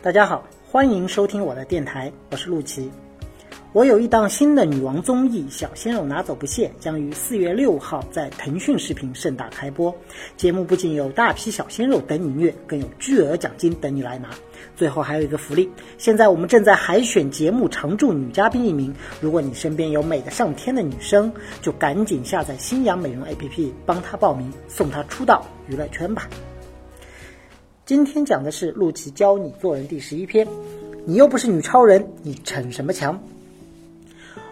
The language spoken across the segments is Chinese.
大家好，欢迎收听我的电台，我是陆琪。我有一档新的女王综艺《小鲜肉拿走不谢》，将于四月六号在腾讯视频盛大开播。节目不仅有大批小鲜肉等你虐，更有巨额奖金等你来拿。最后还有一个福利，现在我们正在海选节目常驻女嘉宾一名。如果你身边有美的上天的女生，就赶紧下载新阳美容 APP，帮她报名，送她出道娱乐圈吧。今天讲的是陆琪教你做人第十一篇。你又不是女超人，你逞什么强？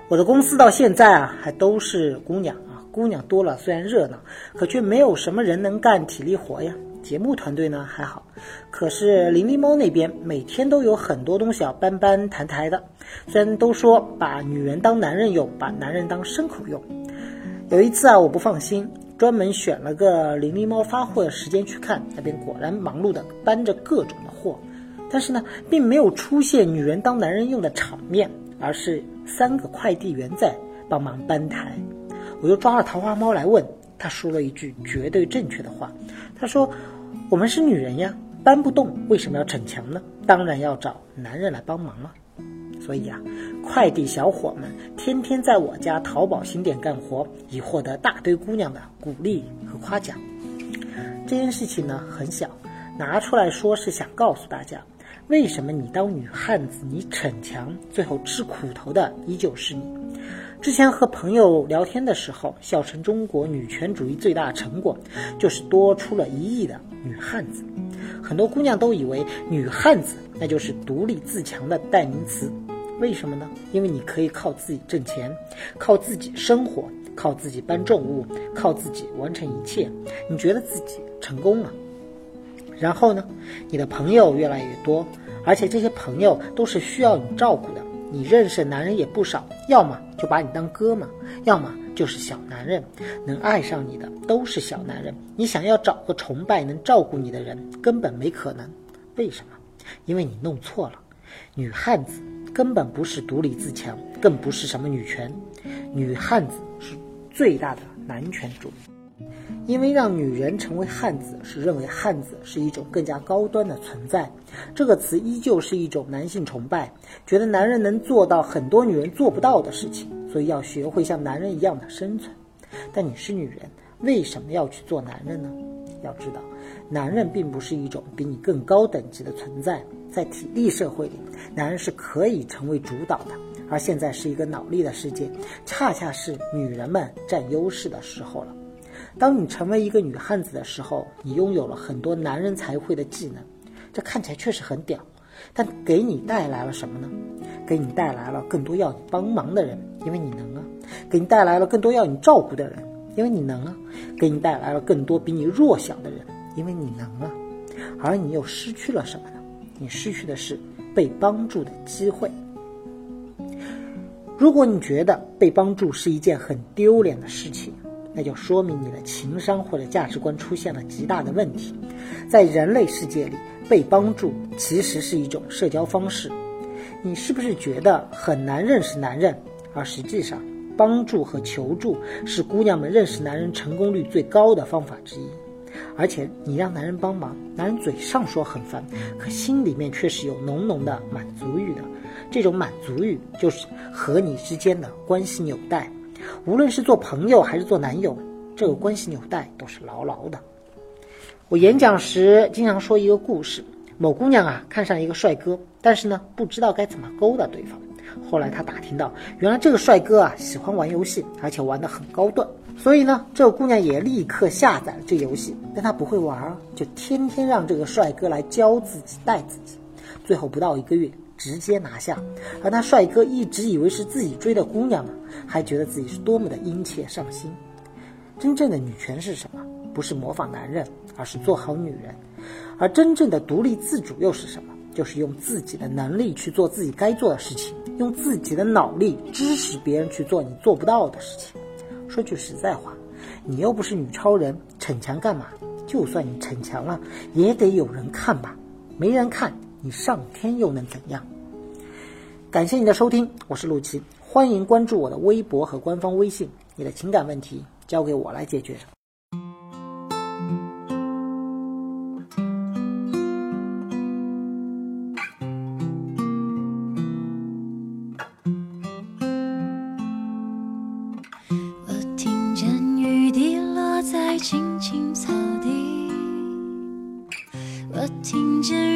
我的公司到现在啊，还都是姑娘啊，姑娘多了虽然热闹，可却没有什么人能干体力活呀。节目团队呢还好，可是灵灵猫那边每天都有很多东西要搬搬抬抬的。虽然都说把女人当男人用，把男人当牲口用。有一次啊，我不放心，专门选了个灵灵猫发货的时间去看，那边果然忙碌的搬着各种的货，但是呢，并没有出现女人当男人用的场面。而是三个快递员在帮忙搬台，我又抓了桃花猫来问，他说了一句绝对正确的话，他说：“我们是女人呀，搬不动，为什么要逞强呢？当然要找男人来帮忙了。”所以啊，快递小伙们天天在我家淘宝新店干活，以获得大堆姑娘的鼓励和夸奖。这件事情呢很小，拿出来说是想告诉大家。为什么你当女汉子，你逞强，最后吃苦头的依旧是你？之前和朋友聊天的时候，笑称中国女权主义最大成果就是多出了一亿的女汉子。很多姑娘都以为女汉子那就是独立自强的代名词，为什么呢？因为你可以靠自己挣钱，靠自己生活，靠自己搬重物，靠自己完成一切，你觉得自己成功了。然后呢，你的朋友越来越多，而且这些朋友都是需要你照顾的。你认识的男人也不少，要么就把你当哥们，要么就是小男人。能爱上你的都是小男人。你想要找个崇拜能照顾你的人，根本没可能。为什么？因为你弄错了。女汉子根本不是独立自强，更不是什么女权。女汉子是最大的男权主义。因为让女人成为汉子，是认为汉子是一种更加高端的存在。这个词依旧是一种男性崇拜，觉得男人能做到很多女人做不到的事情，所以要学会像男人一样的生存。但你是女人，为什么要去做男人呢？要知道，男人并不是一种比你更高等级的存在。在体力社会里，男人是可以成为主导的，而现在是一个脑力的世界，恰恰是女人们占优势的时候了。当你成为一个女汉子的时候，你拥有了很多男人才会的技能，这看起来确实很屌，但给你带来了什么呢？给你带来了更多要你帮忙的人，因为你能啊；给你带来了更多要你照顾的人，因为你能啊；给你带来了更多比你弱小的人，因为你能啊。而你又失去了什么呢？你失去的是被帮助的机会。如果你觉得被帮助是一件很丢脸的事情，那就说明你的情商或者价值观出现了极大的问题。在人类世界里，被帮助其实是一种社交方式。你是不是觉得很难认识男人？而实际上，帮助和求助是姑娘们认识男人成功率最高的方法之一。而且，你让男人帮忙，男人嘴上说很烦，可心里面却是有浓浓的满足欲的。这种满足欲就是和你之间的关系纽带。无论是做朋友还是做男友，这个关系纽带都是牢牢的。我演讲时经常说一个故事：某姑娘啊看上一个帅哥，但是呢不知道该怎么勾搭对方。后来她打听到，原来这个帅哥啊喜欢玩游戏，而且玩得很高段。所以呢，这个姑娘也立刻下载了这游戏。但她不会玩，就天天让这个帅哥来教自己、带自己。最后不到一个月。直接拿下，而那帅哥一直以为是自己追的姑娘呢，还觉得自己是多么的殷切上心。真正的女权是什么？不是模仿男人，而是做好女人。而真正的独立自主又是什么？就是用自己的能力去做自己该做的事情，用自己的脑力支持别人去做你做不到的事情。说句实在话，你又不是女超人，逞强干嘛？就算你逞强了，也得有人看吧？没人看。你上天又能怎样？感谢你的收听我是陆琪欢迎关注我的微博和官方微信你的情感问题交给我来解决。我听见雨滴落在青青草地我听见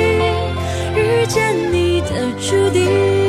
见你的注定。